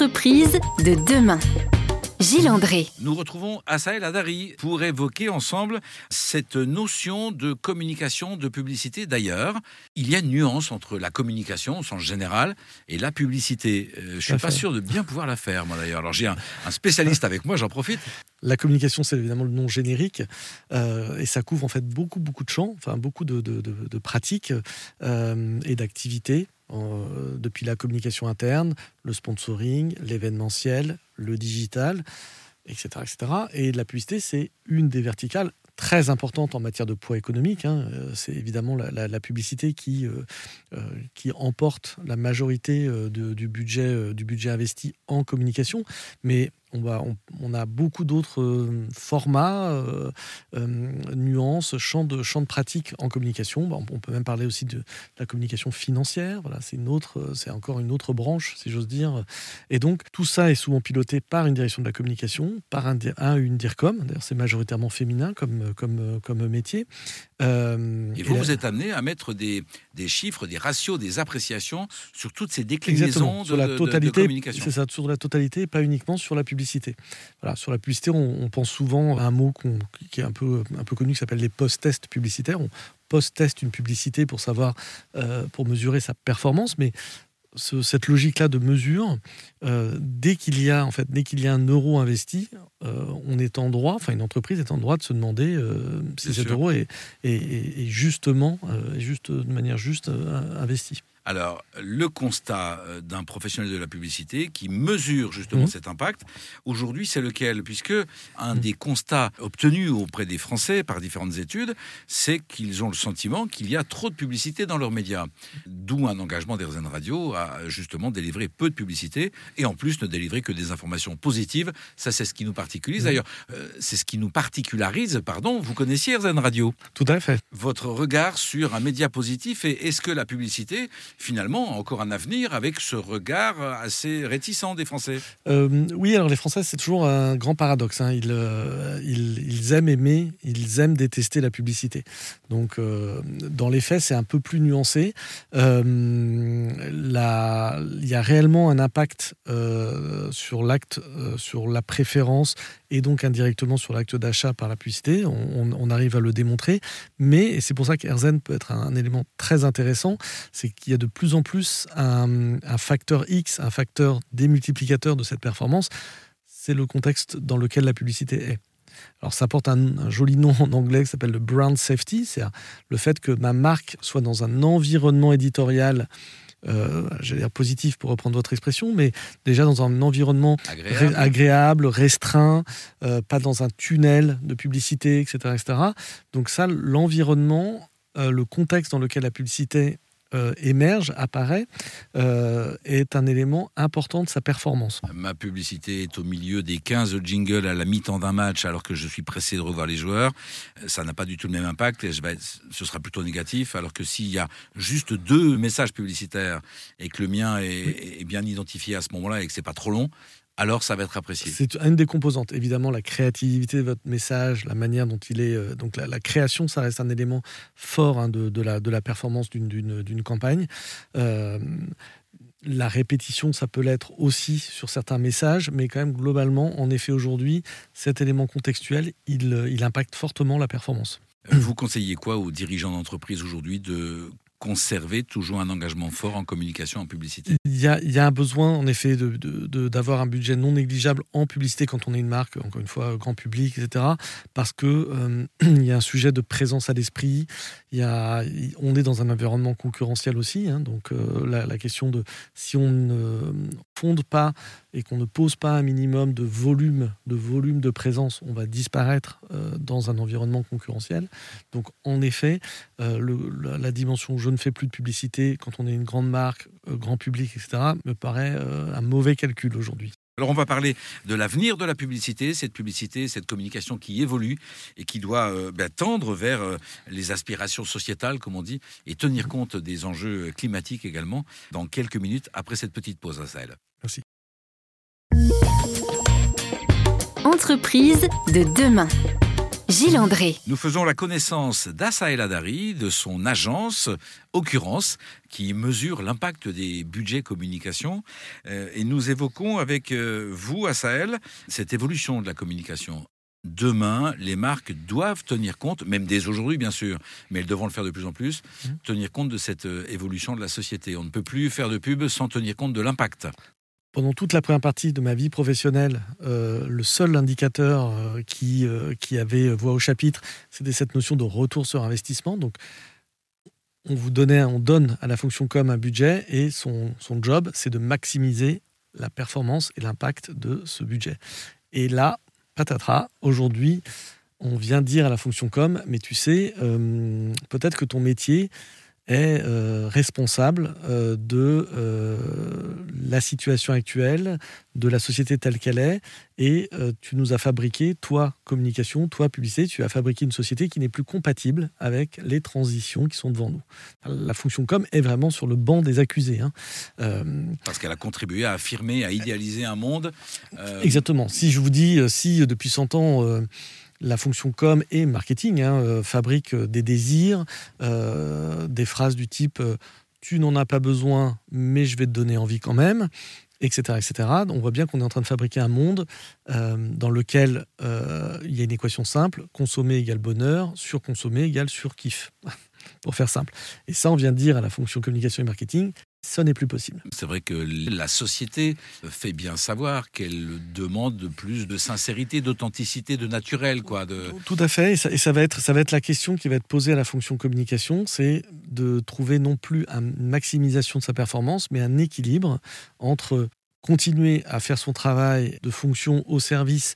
Entreprise de demain. Gilles André. Nous retrouvons Asael Adari pour évoquer ensemble cette notion de communication, de publicité. D'ailleurs, il y a une nuance entre la communication au sens général et la publicité. Euh, je ne suis pas sûr de bien pouvoir la faire, moi d'ailleurs. Alors j'ai un, spécialiste avec moi, j'en profite. La communication, c'est évidemment le nom générique euh, et ça couvre en fait beaucoup, beaucoup de champs, enfin beaucoup de, pratiques euh, et d'activités depuis la communication interne, le sponsoring, l'événementiel, le digital, etc., etc. Et la publicité, c'est une des verticales très importantes en matière de poids économique. Hein. Euh, c'est évidemment la, publicité qui, euh, euh, qui emporte la majorité du, budget, du budget investi en communication. Mais on, on, a beaucoup d'autres euh, formats, euh, euh, nuances, champs de, champs de pratique en communication. on peut même parler aussi de, la communication financière. Voilà, c'est une autre, c'est encore une autre branche, si j'ose dire. Et donc tout ça est souvent piloté par une direction de la communication, par un, une DIRCOM. D'ailleurs, c'est majoritairement féminin comme, comme, comme métier. et vous, vous êtes amené à mettre des, des, chiffres, des ratios, des appréciations sur toutes ces déclinaisons de, sur la totalité, de communication. C'est ça, sur la totalité, pas uniquement sur la publicité sur la publicité, on, pense souvent à un mot qui est un peu, un peu connu qui s'appelle les post-tests publicitaires. On post-teste une publicité pour savoir, euh, pour mesurer sa performance, mais cette logique-là de mesure, euh, dès qu'il y a en fait, dès qu'il y a un euro investi, euh, on est en droit, enfin une entreprise est en droit de se demander si cet euro est, est justement, juste de manière juste investi. Alors, le constat euh, d'un professionnel de la publicité qui mesure justement mmh. cet impact, aujourd'hui, c'est lequel? Puisque un mmh. des constats obtenus auprès des Français par différentes études, c'est qu'ils ont le sentiment qu'il y a trop de publicité dans leurs médias. D'où un engagement d'Airzen Radio à justement délivrer peu de publicité et en plus ne délivrer que des informations positives. Ça, c'est ce qui nous particulier. D'ailleurs, euh, c'est ce qui nous particularise, pardon. Vous connaissiez Airzen Radio? Tout à fait. Votre regard sur un média positif et est-ce que la publicité finalement encore un avenir avec ce regard assez réticent des Français? Euh, oui, alors les Français, c'est toujours un grand paradoxe. Hein. Euh, ils, ils, aiment aimer, ils aiment détester la publicité. Donc, dans les faits, c'est un peu plus nuancé. il y a réellement un impact sur l'acte, sur la préférence et donc indirectement sur l'acte d'achat par la publicité. On, arrive à le démontrer. Mais, c'est pour ça qu'Erzen peut être un, élément très intéressant, c'est qu'il y a de plus en plus un, facteur X, un facteur démultiplicateur de cette performance. C'est le contexte dans lequel la publicité est. Alors ça porte un, joli nom en anglais qui s'appelle le brand safety, c'est le fait que ma marque soit dans un environnement éditorial euh, j'allais dire positif pour reprendre votre expression, mais déjà dans un environnement agréable, restreint, euh, pas dans un tunnel de publicité, etc. etc. Donc ça, l'environnement, euh, le contexte dans lequel la publicité euh, émerge, apparaît, euh, est un élément important de sa performance. Ma publicité est au milieu des 15 jingles à la mi-temps d'un match alors que je suis pressé de revoir les joueurs. Ça n'a pas du tout le même impact et ce sera plutôt négatif. Alors que s'il y a juste deux messages publicitaires et que le mien est, est bien identifié à ce moment-là et que c'est pas trop long, alors ça va être apprécié. C'est une des composantes. Évidemment, la créativité de votre message, la manière dont il est. Euh, donc, la, création, ça reste un élément fort hein, de, la, de la performance d'une campagne. Euh, la répétition, ça peut l'être aussi sur certains messages, mais quand même, globalement, en effet, aujourd'hui, cet élément contextuel, il, il impacte fortement la performance. Vous conseillez quoi aux dirigeants d'entreprise aujourd'hui de conserver toujours un engagement fort en communication, en publicité Il y a, un besoin, en effet, d'avoir un budget non négligeable en publicité quand on est une marque, encore une fois, grand public, etc. Parce que euh, il y a un sujet de présence à l'esprit. On est dans un environnement concurrentiel aussi. Hein, donc euh, la, question de si on ne fonde pas et qu'on ne pose pas un minimum de volume, de volume de présence, on va disparaître euh, dans un environnement concurrentiel. Donc en effet, la, la dimension je ne fais plus de publicité quand on est une grande marque, euh, grand public, etc., me paraît euh, un mauvais calcul aujourd'hui. Alors on va parler de l'avenir de la publicité, cette publicité, cette communication qui évolue et qui doit euh, ben, tendre vers les aspirations sociétales, comme on dit, et tenir compte des enjeux climatiques également, dans quelques minutes après cette petite pause à Sahel. Merci. Entreprise de demain. Gilles André. Nous faisons la connaissance d'Assa El Adari, de son agence Occurrence, qui mesure l'impact des budgets communication. Euh, et nous évoquons avec euh, vous, Assael, cette évolution de la communication. Demain, les marques doivent tenir compte, même dès aujourd'hui bien sûr, mais elles devront le faire de plus en plus, Mmh. tenir compte de cette euh, évolution de la société. On ne peut plus faire de pub sans tenir compte de l'impact. Pendant toute la première partie de ma vie professionnelle, euh, le seul indicateur euh, qui, euh, qui avait voix au chapitre, c'était cette notion de retour sur investissement. Donc, on vous donnait, on donne à la fonction com un budget et son, son job, c'est de maximiser la performance et l'impact de ce budget. Et là, patatras, aujourd'hui, on vient dire à la fonction com, mais tu sais, peut-être que ton métier est euh, responsable euh, de euh, la situation actuelle, de la société telle qu'elle est, et tu nous as fabriqué, toi, communication, toi, publicité, tu as fabriqué une société qui n'est plus compatible avec les transitions qui sont devant nous. La fonction com est vraiment sur le banc des accusés. hein. Parce qu'elle a contribué à affirmer, à idéaliser un monde. Exactement. Si je vous dis, si depuis 100 ans, la fonction com et marketing hein, euh, fabrique euh, des désirs, euh, des phrases du type tu n'en as pas besoin, mais je vais te donner envie quand même, etc. etc. On voit bien qu'on est en train de fabriquer un monde dans lequel il y a une équation simple consommer égale bonheur, surconsommer égale surkiff. Pour faire simple. Et ça, on vient de dire à la fonction communication et marketing, ça n'est plus possible. C'est vrai que la société fait bien savoir qu'elle demande de plus de sincérité, d'authenticité, de naturel, quoi. De... Tout à fait, et ça, et ça va être, ça va être la question qui va être posée à la fonction communication, c'est de trouver non plus une maximisation de sa performance, mais un équilibre entre continuer à faire son travail de fonction au service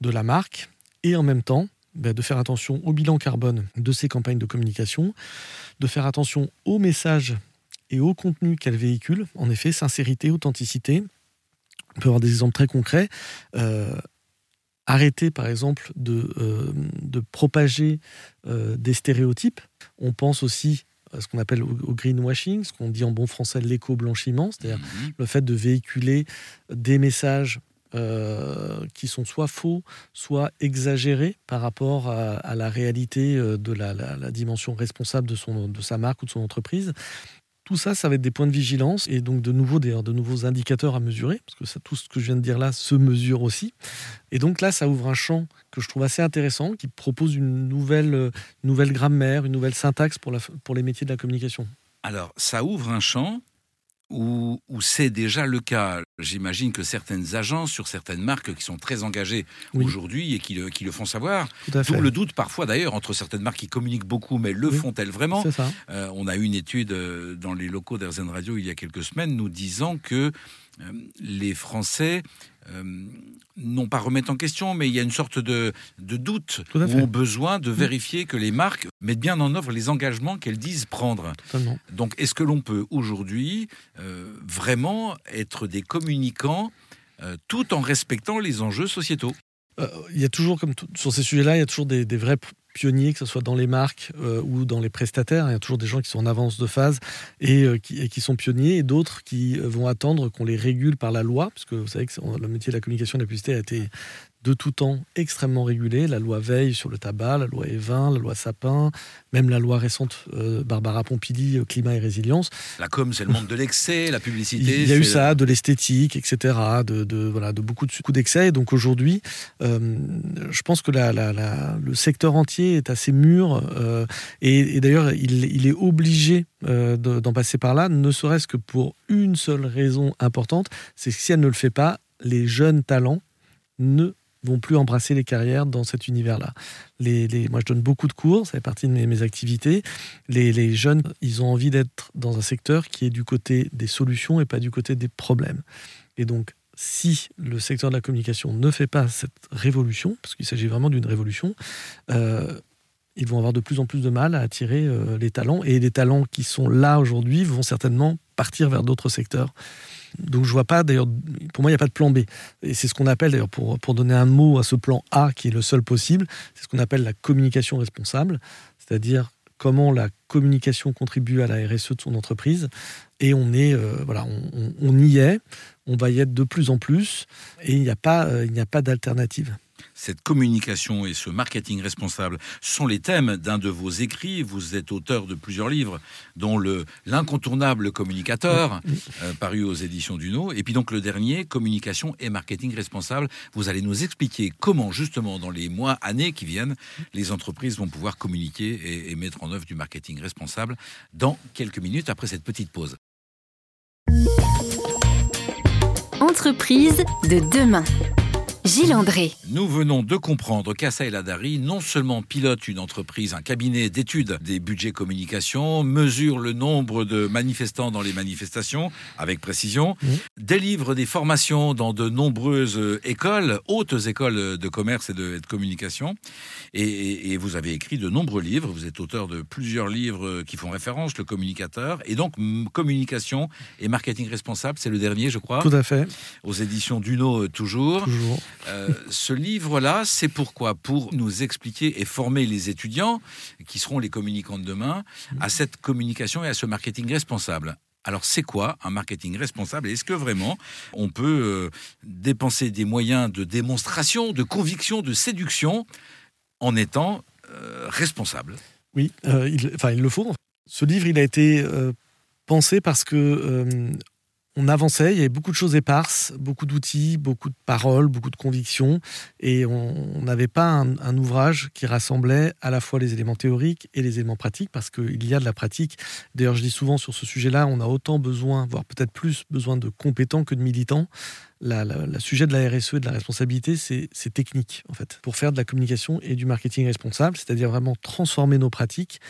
de la marque et en même temps ben, de faire attention au bilan carbone de ses campagnes de communication, de faire attention aux messages et au contenu qu'elle véhicule, en effet, sincérité, authenticité. On peut avoir des exemples très concrets. Euh, arrêter, par exemple, de, euh, de propager euh, des stéréotypes. On pense aussi à ce qu'on appelle au, au greenwashing, ce qu'on dit en bon français l'éco-blanchiment, c'est-à-dire Mhm. le fait de véhiculer des messages euh, qui sont soit faux, soit exagérés par rapport à, à la réalité de la, la- la dimension responsable de, son, de sa marque ou de son entreprise. Tout ça, ça va être des points de vigilance et donc de de nouveaux indicateurs à mesurer, parce que tout ce que je viens de dire là se mesure aussi. Et donc là, ça ouvre un champ que je trouve assez intéressant, qui propose une nouvelle, euh, nouvelle grammaire, une nouvelle syntaxe pour, la, pour les métiers de la communication. Alors, ça ouvre un champ où, où c'est déjà le cas. J'imagine que certaines agences sur certaines marques qui sont très engagées Oui. aujourd'hui et qui le, qui le font savoir, d'où le doute parfois d'ailleurs entre certaines marques qui communiquent beaucoup, mais le Oui. font-elles vraiment ça. Euh, on a eu une étude euh, dans les locaux d'Airzen Radio il y a quelques semaines nous disant que euh, les Français euh, non pas remettent en question, mais il y a une sorte de, de doute Tout à ou fait. ont besoin de vérifier que les marques mettent bien en œuvre les engagements qu'elles disent prendre. Totalement. Donc, est-ce que l'on peut aujourd'hui euh, vraiment être des communicants euh, tout en respectant les enjeux sociétaux Euh, il y a toujours, comme sur ces sujets-là, il y a toujours des, vrais pionniers, que ce soit dans les marques euh, ou dans les prestataires. Il y a toujours des gens qui sont en avance de phase et, qui, et qui sont pionniers, et d'autres qui vont attendre qu'on les régule par la loi, parce que vous savez que le métier de la communication et de la publicité a été de tout temps extrêmement régulé. La loi Veille sur le tabac, la loi Evin, la loi Sapin, même la loi récente euh, Barbara Pompili, euh, climat et résilience. La com, c'est le monde de l'excès, la publicité. Il y a eu ça, de l'esthétique, etc., de, de- voilà, de beaucoup de d'excès. Donc aujourd'hui, euh, je pense que la- la- la- le secteur entier est assez mûr. et et d'ailleurs, il, il est obligé de- d'en passer par là, ne serait-ce que pour une seule raison importante, c'est que si elle ne le fait pas, les jeunes talents ne vont plus embrasser les carrières dans cet univers-là. Moi, je donne beaucoup de cours, ça fait partie de mes, activités. Les, les jeunes, ils ont envie d'être dans un secteur qui est du côté des solutions et pas du côté des problèmes. Et donc, si le secteur de la communication ne fait pas cette révolution, parce qu'il s'agit vraiment d'une révolution, euh, ils vont avoir de plus en plus de mal à attirer euh, les talents. Et les talents qui sont là aujourd'hui vont certainement partir vers d'autres secteurs. Donc je vois pas, d'ailleurs, pour moi, il n'y a pas de plan B. Et c'est ce qu'on appelle, d'ailleurs, pour, pour donner un mot à ce plan A qui est le seul possible, c'est ce qu'on appelle la communication responsable, c'est-à-dire comment la communication contribue à la RSE de son entreprise. Et on est, euh, voilà, on y est, on va y être de plus en plus, et il n'y a pas, euh, il n'y a pas d'alternative. Cette communication et ce marketing responsable sont les thèmes d'un de vos écrits. Vous êtes auteur de plusieurs livres, dont le L'incontournable communicateur, euh, paru aux éditions Duno. Et puis donc le dernier, Communication et marketing responsable. Vous allez nous expliquer comment, justement, dans les mois, années qui viennent, les entreprises vont pouvoir communiquer et, et mettre en œuvre du marketing responsable dans quelques minutes après cette petite pause. Entreprise de demain. Gilles André. Nous venons de comprendre qu'Assa El Hadari non seulement pilote une entreprise, un cabinet d'études des budgets communication, mesure le nombre de manifestants dans les manifestations avec précision, délivre des formations dans de nombreuses écoles, hautes écoles de commerce et de, communication, et, et, vous avez écrit de nombreux livres. Vous êtes auteur de plusieurs livres qui font référence, le communicateur, et donc communication et marketing responsable, c'est le dernier, je crois. Tout à fait. Aux éditions Duno toujours. Toujours. Euh, ce livre-là, c'est pourquoi? Pour nous expliquer et former les étudiants, qui seront les communicants de demain, à cette communication et à ce marketing responsable. Alors c'est quoi un marketing responsable? Est-ce que vraiment on peut euh, dépenser des moyens de démonstration, de conviction, de séduction en étant euh, responsable? Oui, enfin il le faut. Ce livre, il a été pensé parce que on avançait, il y avait beaucoup de choses éparses, beaucoup d'outils, beaucoup de paroles, beaucoup de convictions, et on n'avait pas un, ouvrage qui rassemblait à la fois les éléments théoriques et les éléments pratiques, parce qu'il y a de la pratique. D'ailleurs, je dis souvent sur ce sujet-là, on a autant besoin, voire peut-être plus besoin de compétents que de militants. Le sujet de la RSE et de la responsabilité, c'est technique, en fait, pour faire de la communication et du marketing responsable, c'est-à-dire vraiment transformer nos pratiques,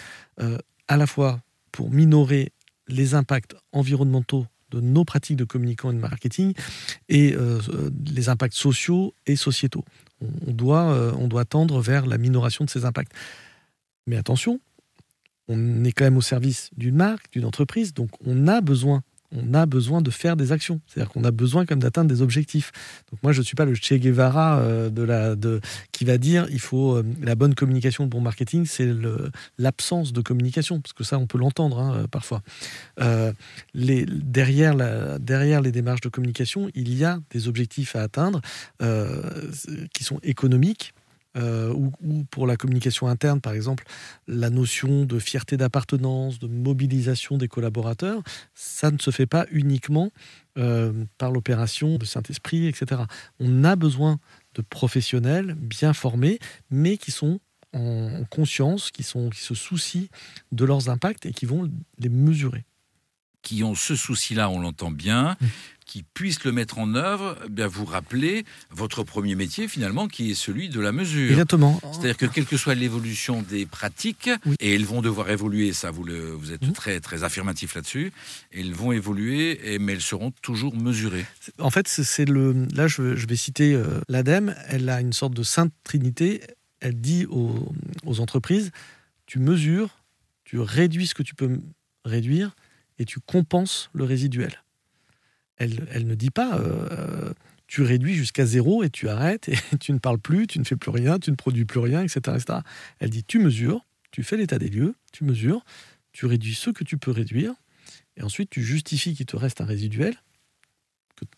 euh, à la fois pour minorer les impacts environnementaux nos pratiques de communicants et de marketing et euh, les impacts sociaux et sociétaux. On doit, euh, on doit tendre vers la minoration de ces impacts. Mais attention, on est quand même au service d'une marque, d'une entreprise, donc on a besoin on a besoin de faire des actions. C'est-à-dire qu'on a besoin comme d'atteindre des objectifs. Donc moi, je ne suis pas le Che Guevara euh, de la, de, qui va dire il faut euh, la bonne communication, le bon marketing, c'est l'absence de communication, parce que ça, on peut l'entendre hein, euh, parfois. les, derrière, la, derrière les démarches de communication, il y a des objectifs à atteindre qui sont économiques, euh, ou, pour la communication interne, par exemple, la notion de fierté d'appartenance, de mobilisation des collaborateurs, ça ne se fait pas uniquement euh, par l'opération de Saint-Esprit, etc. On a besoin de professionnels bien formés, mais qui sont en conscience, qui, se soucient de leurs impacts et qui vont les mesurer qui ont ce souci-là, on l'entend bien, mmh qui puissent le mettre en œuvre, eh bien vous rappelez votre premier métier finalement, qui est celui de la mesure. Exactement. C'est-à-dire que quelle que soit l'évolution des pratiques, et elles vont devoir évoluer, ça vous, le, vous êtes très très affirmatif là-dessus, elles vont évoluer, et, mais elles seront toujours mesurées. En fait, c'est le. Là, je, vais citer euh, l'ADEME. Elle a une sorte de sainte trinité. Elle dit aux, aux entreprises tu mesures, tu réduis ce que tu peux réduire, et tu compenses le résiduel elle, ne dit pas euh, tu réduis jusqu'à zéro et tu arrêtes et tu ne parles plus, tu ne fais plus rien, tu ne produis plus rien, etc. Elle dit tu mesures, tu fais l'état des lieux, tu mesures, tu réduis ce que tu peux réduire et ensuite tu justifies qu'il te reste un résiduel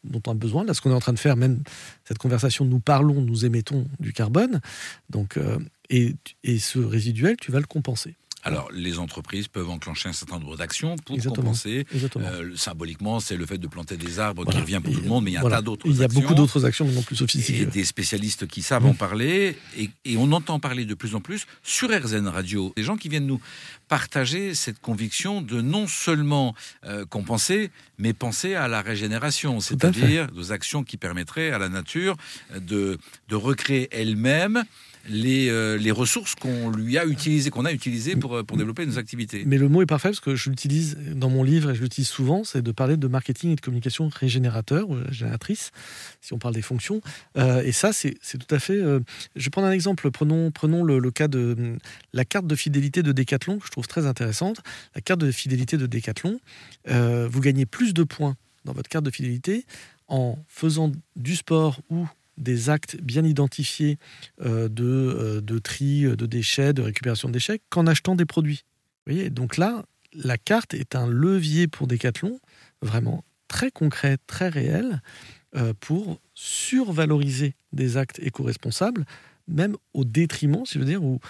dont on a besoin. Là, ce qu'on est en train de faire, même cette conversation, nous parlons, nous émettons du carbone. Donc, euh, et ce résiduel, tu vas le compenser. Alors, les entreprises peuvent enclencher un certain nombre d'actions pour compenser. Euh, symboliquement, c'est le fait de planter des arbres qui revient pour tout le monde, mais il y a un tas d'autres Il y a beaucoup d'autres actions, non plus sophistiquées. Et des spécialistes qui savent en parler, et, on entend parler de plus en plus sur RZN Radio. Des gens qui viennent nous partager cette conviction de non seulement euh, compenser, mais penser à la régénération, c'est-à-dire des actions qui permettraient à la nature de, de recréer elle-même les, euh, les ressources qu'on lui a utilisées, qu'on a utilisées pour, euh, pour développer nos activités. Mais le mot est parfait parce que je l'utilise dans mon livre et je l'utilise souvent, c'est de parler de marketing et de communication régénérateur ou génératrice, si on parle des fonctions. Euh, et ça, c'est tout à fait. je vais prendre un exemple. Prenons, prenons le, cas de la carte de fidélité de Decathlon, que je trouve très intéressante. La carte de fidélité de Decathlon, vous gagnez plus de points dans votre carte de fidélité en faisant du sport ou des actes bien identifiés euh, de, euh, de, tri de déchets, de récupération de déchets, qu'en achetant des produits. Vous voyez Donc là, la carte est un levier pour Decathlon vraiment très concrets, très réels, euh, pour survaloriser des actes éco-responsables, même au détriment, si je veux dire, ou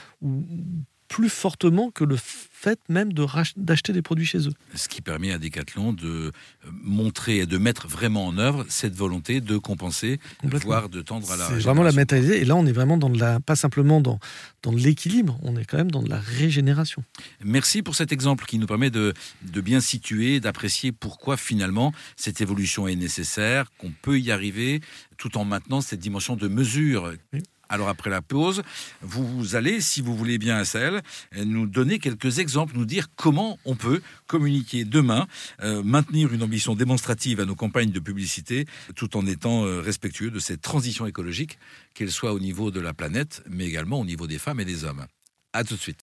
plus fortement que le fait même d'acheter des produits chez eux. Ce qui permet à Decathlon de euh, montrer et de mettre vraiment en œuvre cette volonté de compenser, voire de tendre à la C'est vraiment la métallisée. Et là, on est vraiment dans de la, pas simplement dans, dans l'équilibre, on est quand même dans de la régénération. Merci pour cet exemple qui nous permet de, de bien situer, d'apprécier pourquoi finalement cette évolution est nécessaire, qu'on peut y arriver tout en maintenant cette dimension de mesure. Alors après la pause, vous allez, si vous voulez bien, Assel, nous donner quelques exemples, nous dire comment on peut communiquer demain, euh, maintenir une ambition démonstrative à nos campagnes de publicité, tout en étant euh, respectueux de cette transition écologique, qu'elle soit au niveau de la planète, mais également au niveau des femmes et des hommes. À tout de suite.